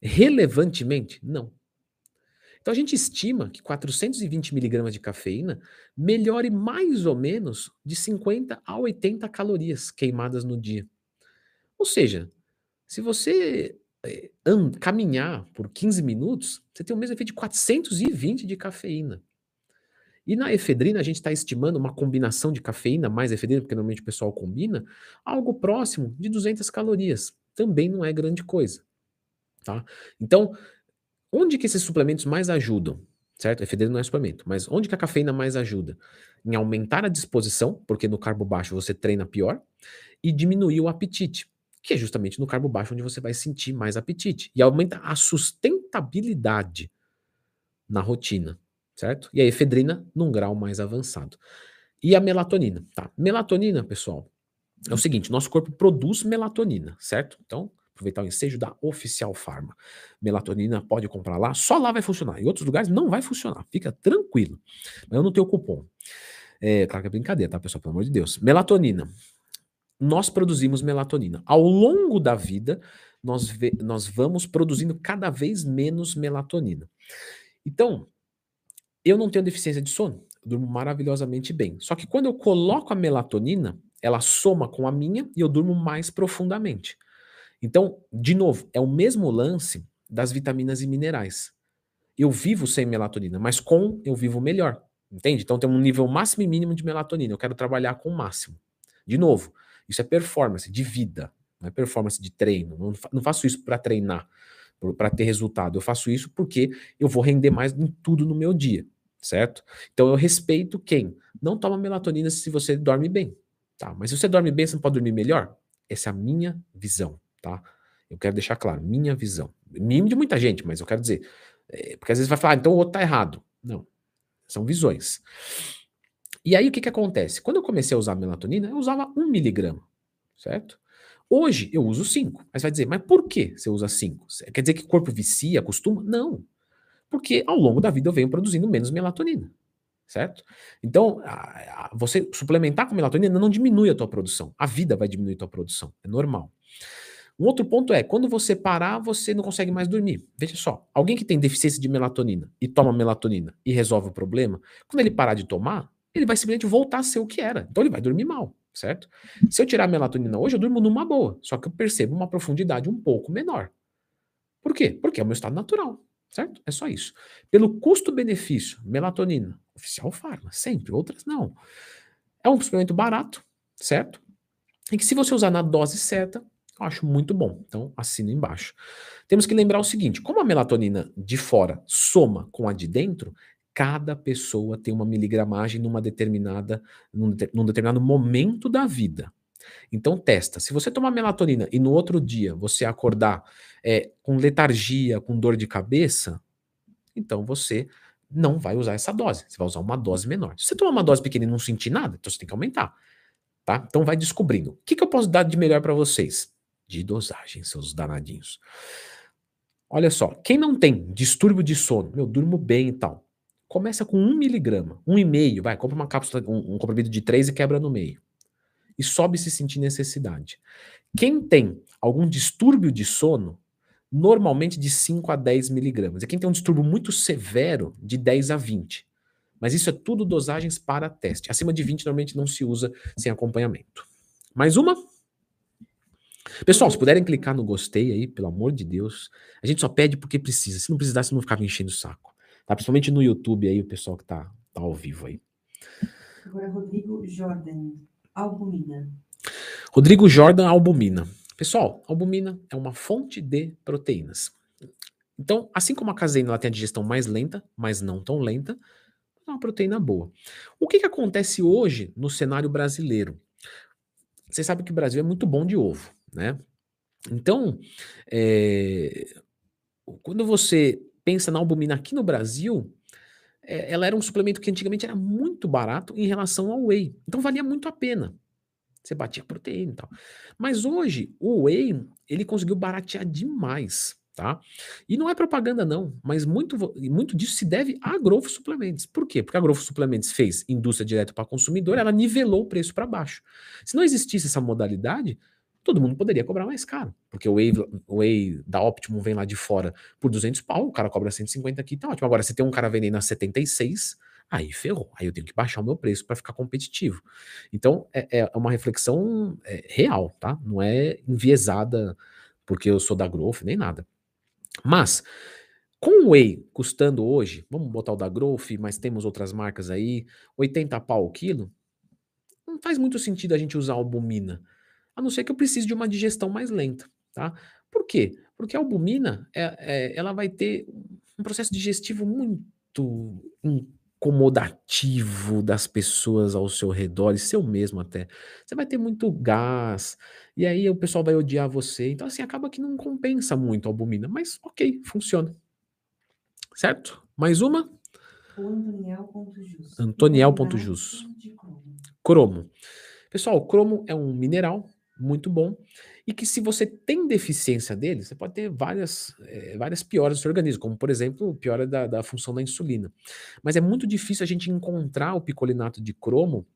Relevantemente, não. Então a gente estima que 420 miligramas de cafeína melhore mais ou menos de 50 a 80 calorias queimadas no dia. Ou seja, se você é, caminhar por 15 minutos, você tem o mesmo efeito de 420 de cafeína. E na efedrina, a gente está estimando uma combinação de cafeína mais efedrina, porque normalmente o pessoal combina, algo próximo de 200 calorias. Também não é grande coisa. Tá? Então, onde que esses suplementos mais ajudam? Certo? Efedrina não é suplemento, mas onde que a cafeína mais ajuda? Em aumentar a disposição, porque no carbo baixo você treina pior, e diminuir o apetite, que é justamente no carbo baixo onde você vai sentir mais apetite. E aumenta a sustentabilidade na rotina certo? E a efedrina num grau mais avançado. E a melatonina, tá? Melatonina, pessoal, é o seguinte, nosso corpo produz melatonina, certo? Então, aproveitar o ensejo da Oficial Pharma. Melatonina pode comprar lá, só lá vai funcionar. Em outros lugares não vai funcionar, fica tranquilo. Eu não tenho cupom. É, claro que é brincadeira, tá, pessoal? Pelo amor de Deus. Melatonina. Nós produzimos melatonina. Ao longo da vida, nós, nós vamos produzindo cada vez menos melatonina. Então, eu não tenho deficiência de sono, eu durmo maravilhosamente bem. Só que quando eu coloco a melatonina, ela soma com a minha e eu durmo mais profundamente. Então, de novo, é o mesmo lance das vitaminas e minerais. Eu vivo sem melatonina, mas com eu vivo melhor. Entende? Então tem um nível máximo e mínimo de melatonina. Eu quero trabalhar com o máximo. De novo, isso é performance de vida, não é performance de treino. Não, não faço isso para treinar, para ter resultado. Eu faço isso porque eu vou render mais em tudo no meu dia certo? Então eu respeito quem não toma melatonina se você dorme bem, tá? Mas se você dorme bem, você não pode dormir melhor? Essa é a minha visão, tá? Eu quero deixar claro, minha visão. Mínimo de muita gente, mas eu quero dizer, é, porque às vezes vai falar, ah, então o outro tá errado. Não, são visões. E aí o que que acontece? Quando eu comecei a usar melatonina, eu usava um miligrama, certo? Hoje eu uso 5. Mas vai dizer, mas por que você usa 5? Quer dizer que o corpo vicia, acostuma? Não. Porque ao longo da vida eu venho produzindo menos melatonina, certo? Então, a, a, você suplementar com melatonina não diminui a tua produção. A vida vai diminuir a tua produção, é normal. Um outro ponto é, quando você parar, você não consegue mais dormir. Veja só, alguém que tem deficiência de melatonina e toma melatonina e resolve o problema, quando ele parar de tomar, ele vai simplesmente voltar a ser o que era. Então ele vai dormir mal, certo? Se eu tirar a melatonina hoje, eu durmo numa boa, só que eu percebo uma profundidade um pouco menor. Por quê? Porque é o meu estado natural. Certo? É só isso. Pelo custo-benefício, melatonina, oficial farma, sempre, outras não. É um suplemento barato, certo? E que se você usar na dose certa, Eu acho muito bom. Então, assino embaixo. Temos que lembrar o seguinte: como a melatonina de fora soma com a de dentro, cada pessoa tem uma miligramagem numa determinada, num, num determinado momento da vida. Então testa. Se você tomar melatonina e no outro dia você acordar é, com letargia, com dor de cabeça, então você não vai usar essa dose. Você vai usar uma dose menor. Se você tomar uma dose pequena e não sentir nada, então você tem que aumentar. Tá? Então vai descobrindo. O que, que eu posso dar de melhor para vocês? De dosagem, seus danadinhos. Olha só, quem não tem distúrbio de sono, eu durmo bem e tal, começa com um miligrama, um e meio, vai, compra uma cápsula, um, um comprimido de três e quebra no meio. E sobe se sentir necessidade. Quem tem algum distúrbio de sono, normalmente de 5 a 10 miligramas. E quem tem um distúrbio muito severo, de 10 a 20. Mas isso é tudo dosagens para teste. Acima de 20 normalmente não se usa sem acompanhamento. Mais uma? Pessoal, se puderem clicar no gostei aí, pelo amor de Deus. A gente só pede porque precisa. Se não precisasse, não ficava enchendo o saco. Tá? Principalmente no YouTube aí, o pessoal que tá, tá ao vivo aí. Agora, Rodrigo Jordan, albumina. Rodrigo Jordan, albumina. Pessoal, albumina é uma fonte de proteínas. Então, assim como a caseína ela tem a digestão mais lenta, mas não tão lenta, é uma proteína boa. O que, que acontece hoje no cenário brasileiro? Você sabe que o Brasil é muito bom de ovo, né? Então, é, quando você pensa na albumina aqui no Brasil, é, ela era um suplemento que antigamente era muito barato em relação ao whey. Então valia muito a pena. Você batia proteína e tal. Mas hoje, o whey, ele conseguiu baratear demais, tá? E não é propaganda não, mas muito, muito disso se deve a Growth Suplementos. Por quê? Porque a Growth Suplementos fez indústria direto para consumidor, ela nivelou o preço para baixo. Se não existisse essa modalidade, todo mundo poderia cobrar mais caro. Porque o whey, da Optimum vem lá de fora por 200 pau, o cara cobra 150 aqui, tá ótimo. Agora, se tem um cara vendendo a 76, Aí ferrou. Aí eu tenho que baixar o meu preço para ficar competitivo. Então, é, é uma reflexão é, real, tá? Não é enviesada porque eu sou da Growth, nem nada. Mas, com o Whey custando hoje, vamos botar o da Growth, mas temos outras marcas aí, 80 pau o quilo, não faz muito sentido a gente usar albumina, a não ser que eu precise de uma digestão mais lenta, tá? Por quê? Porque a albumina, é, é, ela vai ter um processo digestivo muito acomodativo das pessoas ao seu redor e seu mesmo até. Você vai ter muito gás, e aí o pessoal vai odiar você. Então, assim, acaba que não compensa muito a albumina, mas ok, funciona. Certo? Mais uma? Antoniel.jus. Antoniel.jus. Cromo. Pessoal, cromo é um mineral muito bom e que se você tem deficiência dele, você pode ter várias, é, várias pioras do seu organismo, como por exemplo, piora da, da função da insulina. Mas é muito difícil a gente encontrar o picolinato de cromo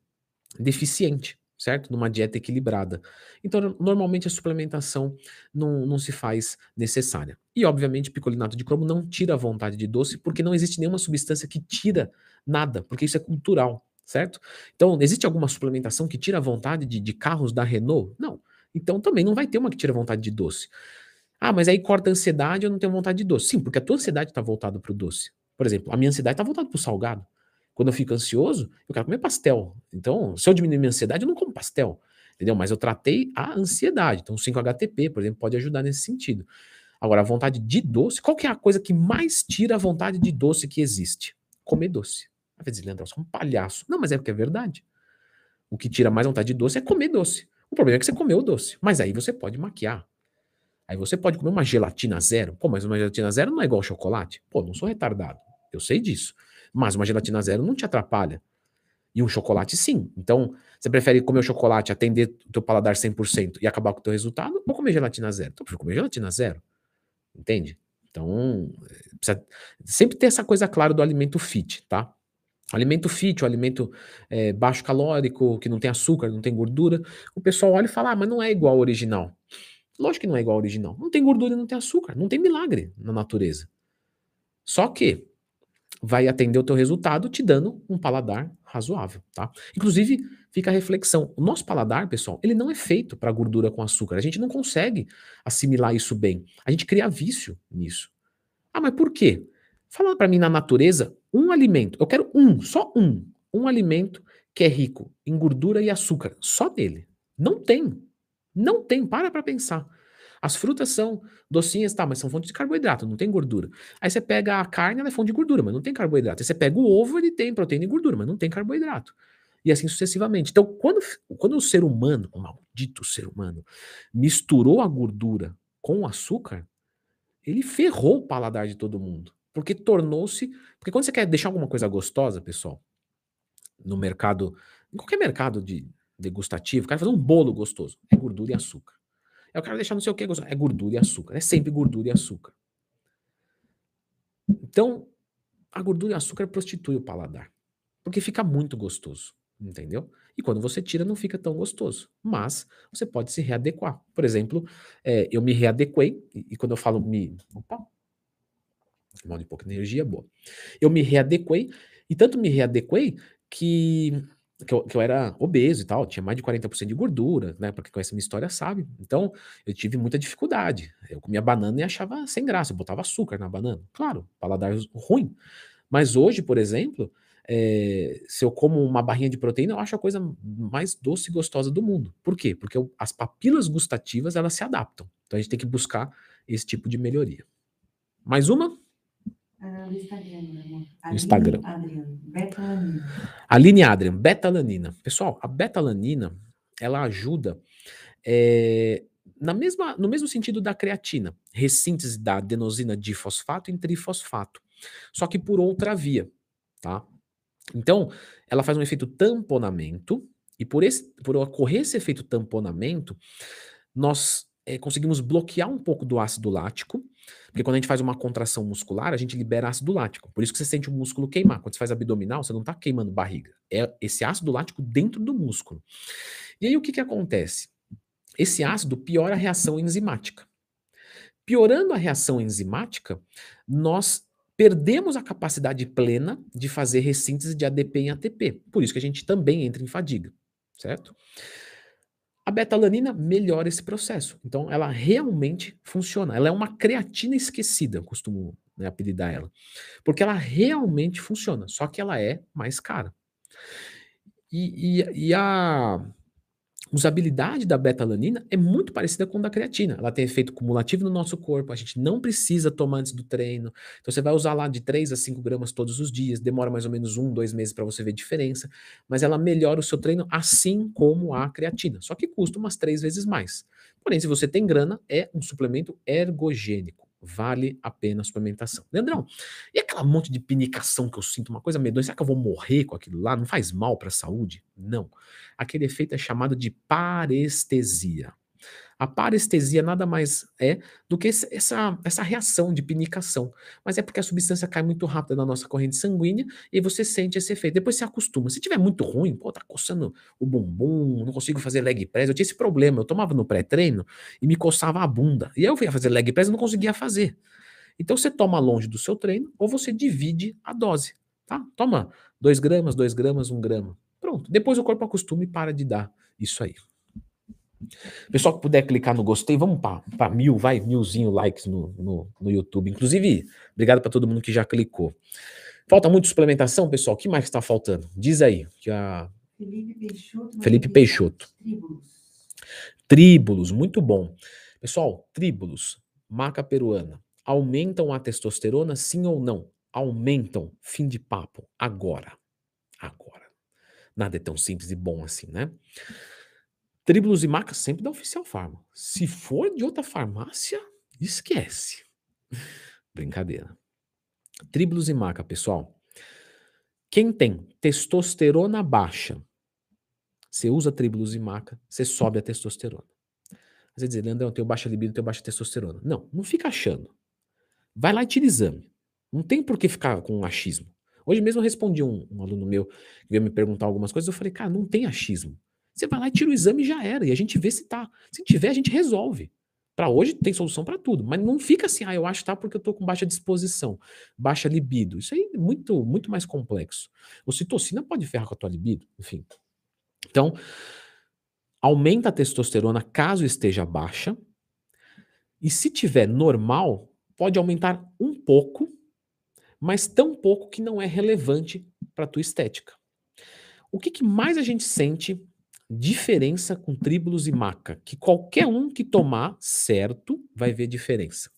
deficiente, certo? Numa dieta equilibrada. Então, normalmente a suplementação não, não se faz necessária. E, obviamente, picolinato de cromo não tira a vontade de doce, porque não existe nenhuma substância que tira nada, porque isso é cultural, certo? Então, existe alguma suplementação que tira a vontade de, de carros da Renault? Não. Então também não vai ter uma que tira vontade de doce. Ah, mas aí corta a ansiedade, eu não tenho vontade de doce. Sim, porque a tua ansiedade está voltada para o doce. Por exemplo, a minha ansiedade está voltada para o salgado. Quando eu fico ansioso, eu quero comer pastel. Então, se eu diminuir minha ansiedade, eu não como pastel. Entendeu? Mas eu tratei a ansiedade. Então, o 5-HTP, por exemplo, pode ajudar nesse sentido. Agora, a vontade de doce, qual que é a coisa que mais tira a vontade de doce que existe? Comer doce. Às vezes, Leandro, eu sou um palhaço. Não, mas é porque é verdade. O que tira mais vontade de doce é comer doce. O problema é que você comeu o doce. Mas aí você pode maquiar. Aí você pode comer uma gelatina zero. Pô, mas uma gelatina zero não é igual chocolate? Pô, não sou retardado. Eu sei disso. Mas uma gelatina zero não te atrapalha. E um chocolate sim. Então, você prefere comer o chocolate, atender o teu paladar 100% e acabar com o teu resultado? Ou comer gelatina zero? Então, eu prefiro comer gelatina zero. Entende? Então, precisa sempre ter essa coisa clara do alimento fit, tá? Alimento fit, o alimento é, baixo calórico, que não tem açúcar, não tem gordura, o pessoal olha e fala, ah, mas não é igual ao original. Lógico que não é igual ao original. Não tem gordura não tem açúcar. Não tem milagre na natureza. Só que vai atender o teu resultado te dando um paladar razoável, tá? Inclusive, fica a reflexão. O nosso paladar, pessoal, ele não é feito para gordura com açúcar. A gente não consegue assimilar isso bem. A gente cria vício nisso. Ah, mas por quê? Fala para mim na natureza um alimento. Eu quero um, só um. Um alimento que é rico em gordura e açúcar. Só dele. Não tem. Não tem, para para pensar. As frutas são docinhas, tá, mas são fontes de carboidrato, não tem gordura. Aí você pega a carne, ela é fonte de gordura, mas não tem carboidrato. Aí você pega o ovo, ele tem proteína e gordura, mas não tem carboidrato. E assim sucessivamente. Então, quando, quando o ser humano, o maldito ser humano, misturou a gordura com o açúcar, ele ferrou o paladar de todo mundo. Porque tornou-se. Porque quando você quer deixar alguma coisa gostosa, pessoal, no mercado, em qualquer mercado de degustativo, o cara fazer um bolo gostoso, é gordura e açúcar. Eu quero deixar não sei o que gostoso, é gordura e açúcar. É sempre gordura e açúcar. Então, a gordura e açúcar prostitui o paladar. Porque fica muito gostoso, entendeu? E quando você tira, não fica tão gostoso. Mas você pode se readequar. Por exemplo, é, eu me readequei, e, e, quando eu falo me. Opa! Mal de pouca energia, boa. Eu me readequei, e tanto me readequei que que eu, que eu, era obeso e tal, tinha mais de 40% de gordura, né? Porque conhece minha história sabe. Então, eu tive muita dificuldade. Eu comia banana e achava sem graça, eu botava açúcar na banana. Claro, paladar ruim. Mas hoje, por exemplo, é, se eu como uma barrinha de proteína, eu acho a coisa mais doce e gostosa do mundo. Por quê? Porque eu, as papilas gustativas, elas se adaptam. Então, a gente tem que buscar esse tipo de melhoria. Mais uma? Ah, Instagram, meu irmão. No Instagram. Betalanina. Aline Adrian, betalanina. Pessoal, a betalanina, ela ajuda é, na mesma, no mesmo sentido da creatina, ressíntese da adenosina difosfato em trifosfato, só que por outra via, tá? Então, ela faz um efeito tamponamento, e por, esse, por ocorrer esse efeito tamponamento, nós é, conseguimos bloquear um pouco do ácido lático, porque quando a gente faz uma contração muscular, a gente libera ácido lático. Por isso que você sente o músculo queimar. Quando você faz abdominal, você não está queimando barriga. É esse ácido lático dentro do músculo. E aí o que, que acontece? Esse ácido piora a reação enzimática. Piorando a reação enzimática, nós perdemos a capacidade plena de fazer ressíntese de ADP em ATP. Por isso que a gente também entra em fadiga, certo? A betalanina melhora esse processo. Então, ela realmente funciona. Ela é uma creatina esquecida, costumo né, apelidar ela. Porque ela realmente funciona, só que ela é mais cara. E, e, e a usabilidade da betalanina é muito parecida com a da creatina. Ela tem efeito cumulativo no nosso corpo, a gente não precisa tomar antes do treino. Então você vai usar lá de 3 a 5 gramas todos os dias, demora mais ou menos um, dois meses para você ver diferença, mas ela melhora o seu treino assim como a creatina, só que custa umas três vezes mais. Porém, se você tem grana, é um suplemento ergogênico vale a pena a suplementação. Leandrão, e aquela monte de pinicação que eu sinto, uma coisa medonha, será que eu vou morrer com aquilo lá? Não faz mal para a saúde? Não. Aquele efeito é chamado de parestesia. A parestesia nada mais é do que essa, essa reação de pinicação. Mas é porque a substância cai muito rápido na nossa corrente sanguínea e você sente esse efeito. Depois você acostuma. Se tiver muito ruim, pô, tá coçando o bumbum, não consigo fazer leg press. Eu tinha esse problema. Eu tomava no pré-treino e me coçava a bunda. E aí eu ia fazer leg press e não conseguia fazer. Então você toma longe do seu treino ou você divide a dose. Tá? Toma 2 gramas, 2 gramas, 1 um grama. Pronto. Depois o corpo acostuma e para de dar isso aí. Pessoal que puder clicar no gostei, vamos para mil, vai, milzinho likes no, no, no YouTube. Inclusive, obrigado para todo mundo que já clicou. Falta muito suplementação, pessoal? O que mais está faltando? Diz aí. Que a... Felipe Peixoto. Felipe Peixoto. Tríbulos. Tríbulos, muito bom. Pessoal, tríbulos, maca peruana, aumentam a testosterona, sim ou não? Aumentam. Fim de papo. Agora. Agora. Nada é tão simples e bom assim, né? Tríbulos e macas sempre da Oficial Farma. Se for de outra farmácia, esquece. Brincadeira. Tríbulos e maca, pessoal. Quem tem testosterona baixa, você usa tríbulos e maca, você sobe a testosterona. Você dizer, Leandrão, eu tenho baixa libido, eu tenho baixa testosterona. Não, não fica achando. Vai lá e tira exame. Não tem por que ficar com um achismo. Hoje mesmo eu respondi um, um aluno meu que veio me perguntar algumas coisas, eu falei, cara, não tem achismo. Você vai lá e tira o exame e já era. E a gente vê se tá. Se tiver, a gente resolve. Para hoje tem solução para tudo, mas não fica assim, ah, eu acho que tá porque eu tô com baixa disposição, baixa libido. Isso aí é muito, muito mais complexo. O citocina pode ferrar com a tua libido, enfim. Então, aumenta a testosterona caso esteja baixa. E se tiver normal, pode aumentar um pouco, mas tão pouco que não é relevante para tua estética. O que, que mais a gente sente diferença com tríbulos e maca, que qualquer um que tomar certo vai ver diferença.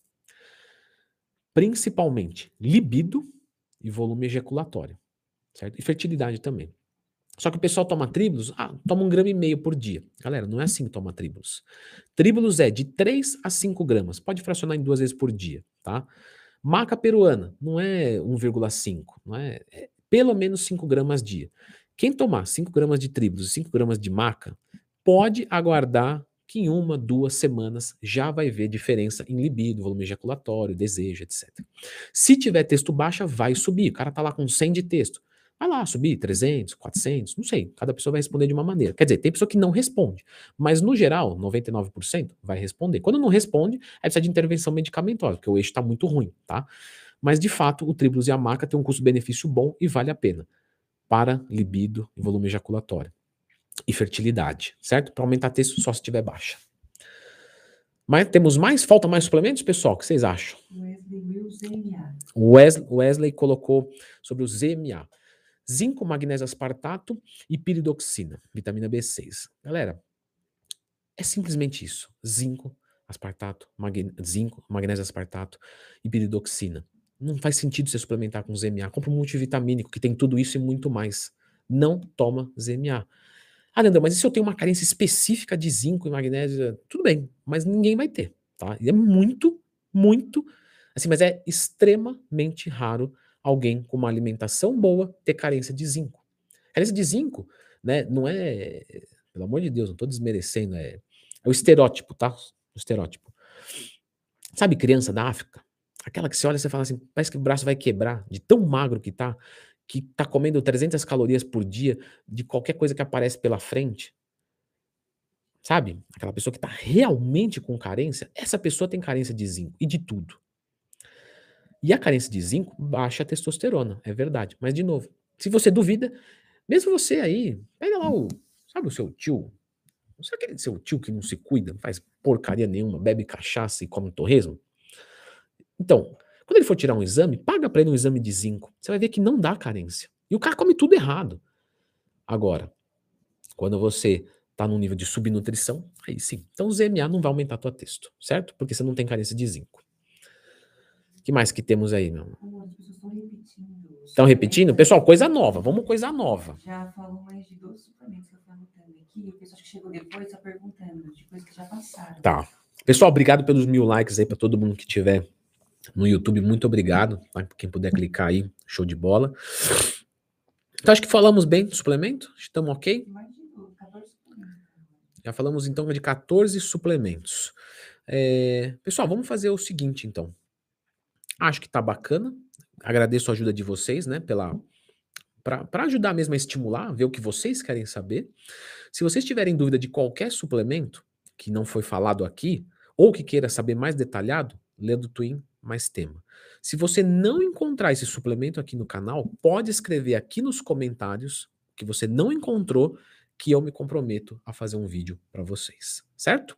Principalmente libido e volume ejaculatório, certo? E fertilidade também. Só que o pessoal toma tríbulos, ah, toma um grama e meio por dia. Galera, não é assim que toma tríbulos. Tríbulos é de 3 a 5 gramas. Pode fracionar em duas vezes por dia, tá? Maca peruana não é 1,5, não é, é pelo menos 5 gramas dia. Quem tomar 5 gramas de tríbulos e 5 gramas de maca, pode aguardar que em uma, duas semanas já vai ver diferença em libido, volume ejaculatório, desejo, etc. Se tiver texto baixa, vai subir. O cara tá lá com 100 de texto. Vai lá subir 300, 400, não sei. Cada pessoa vai responder de uma maneira. Quer dizer, tem pessoa que não responde. Mas no geral, 99% vai responder. Quando não responde, é precisa de intervenção medicamentosa, porque o eixo está muito ruim, tá? Mas de fato, o tribulus e a maca tem um custo-benefício bom e vale a pena para libido e volume ejaculatório e fertilidade, certo? Para aumentar texto só se estiver baixa. Mas temos mais? Falta mais suplementos, pessoal? O que vocês acham? Wesley, Wesley colocou sobre o ZMA zinco, magnésio aspartato e piridoxina, vitamina B6. Galera, é simplesmente isso: zinco, aspartato, mag... zinco, magnésio aspartato e piridoxina. Não faz sentido você suplementar com ZMA. Compra um multivitamínico que tem tudo isso e muito mais. Não toma ZMA. Ah, Leandro, mas e se eu tenho uma carência específica de zinco e magnésio? Tudo bem, mas ninguém vai ter, tá? E é muito, muito, assim, mas é extremamente raro alguém com uma alimentação boa ter carência de zinco. Carência de zinco, né, não é, pelo amor de Deus, não estou desmerecendo, é, é o estereótipo, tá? O estereótipo. Sabe criança da África? Aquela que você olha e você fala assim, parece que o braço vai quebrar, de tão magro que tá, que tá comendo 300 calorias por dia de qualquer coisa que aparece pela frente. Sabe? Aquela pessoa que está realmente com carência, essa pessoa tem carência de zinco e de tudo. E a carência de zinco baixa a testosterona, é verdade. Mas, de novo, se você duvida, mesmo você aí, pega lá o, sabe o seu tio? Sabe aquele seu tio que não se cuida, não faz porcaria nenhuma, bebe cachaça e come torresmo? Então, quando ele for tirar um exame, paga para ele um exame de zinco. Você vai ver que não dá carência. E o cara come tudo errado. Agora, quando você está num nível de subnutrição, aí sim. Então o ZMA não vai aumentar a tua texto, certo? Porque você não tem carência de zinco que mais que temos aí, meu? Estão repetindo? Pessoal, coisa nova. Vamos coisa nova. Já falou mais de dois suplementos que eu estou anotando aqui. O pessoal que chegou depois está perguntando de coisas que já passaram. Tá. Pessoal, obrigado pelos mil likes aí para todo mundo que tiver no YouTube. Muito obrigado. Tá? Quem puder clicar aí, show de bola. Então, acho que falamos bem do suplemento. Estamos ok? Já falamos então de 14 suplementos. É... Pessoal, vamos fazer o seguinte então. Acho que tá bacana. Agradeço a ajuda de vocês, né? Pela para ajudar mesmo a estimular, ver o que vocês querem saber. Se vocês tiverem dúvida de qualquer suplemento que não foi falado aqui, ou que queira saber mais detalhado, lê do Twin mais tema. Se você não encontrar esse suplemento aqui no canal, pode escrever aqui nos comentários que você não encontrou, que eu me comprometo a fazer um vídeo para vocês, certo?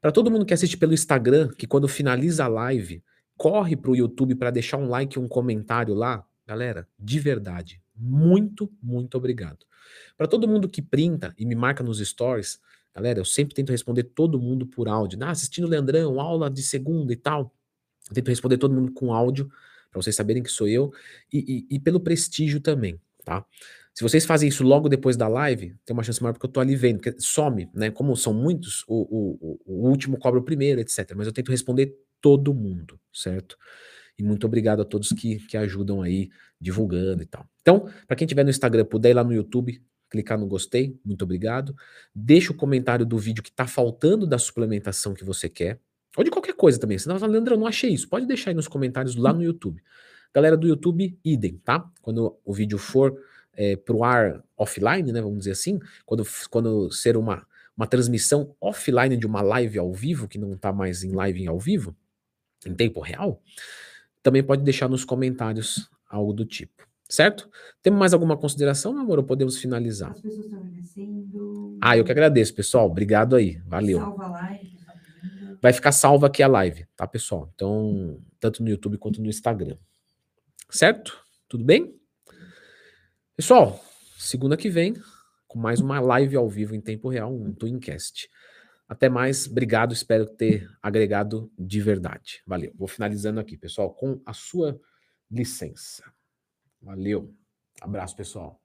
Para todo mundo que assiste pelo Instagram, que quando finaliza a live, corre para o YouTube para deixar um like e um comentário lá, galera, de verdade, muito, muito obrigado. Para todo mundo que printa e me marca nos stories, galera, eu sempre tento responder todo mundo por áudio. Ah, assistindo o Leandrão, aula de segunda e tal. Eu tento responder todo mundo com áudio, para vocês saberem que sou eu, e, e, e, pelo prestígio também, tá? Se vocês fazem isso logo depois da live, tem uma chance maior porque eu tô ali vendo, porque some, né? Como são muitos, o, o, o último cobra o primeiro, etc. Mas eu tento responder todo mundo, certo? E muito obrigado a todos que, que ajudam aí, divulgando e tal. Então, para quem tiver no Instagram, puder ir lá no YouTube, clicar no gostei, muito obrigado. Deixa o comentário do vídeo que está faltando da suplementação que você quer. Ou de qualquer coisa também. Senão, Leandro, eu não achei isso. Pode deixar aí nos comentários lá no YouTube. Galera do YouTube, idem, tá? Quando o vídeo for é, pro ar offline, né? Vamos dizer assim, quando, quando ser uma, uma transmissão offline de uma live ao vivo, que não está mais em live ao vivo, em tempo real, também pode deixar nos comentários algo do tipo. Certo? Temos mais alguma consideração, meu amor? Ou podemos finalizar? As pessoas estão agradecendo. Ah, eu que agradeço, pessoal. Obrigado aí. Valeu. Salva a live. Vai ficar salva aqui a live, tá, pessoal? Então, tanto no YouTube quanto no Instagram. Certo? Tudo bem? Pessoal, segunda que vem com mais uma live ao vivo em tempo real, um Twincast. Até mais, obrigado, espero ter agregado de verdade. Valeu. Vou finalizando aqui, pessoal, com a sua licença. Valeu. Abraço, pessoal.